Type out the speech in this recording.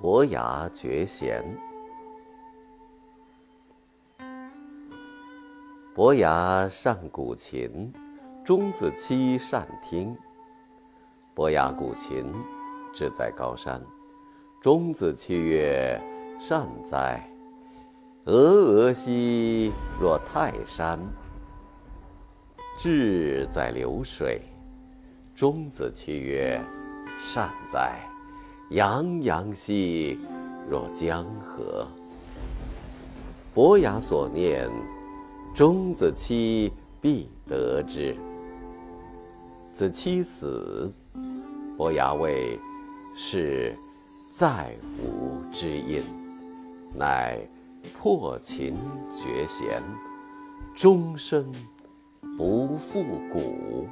伯牙绝弦。伯牙善鼓琴，钟子期善听。伯牙鼓琴，志在高山。钟子期曰：“善哉！峨峨兮若泰山。”志在流水。钟子期曰：“善哉！洋洋兮若江河。”伯牙所念。钟子期必得之。子期死，伯牙谓：“是再无知音。”乃破琴绝弦，终身不复鼓。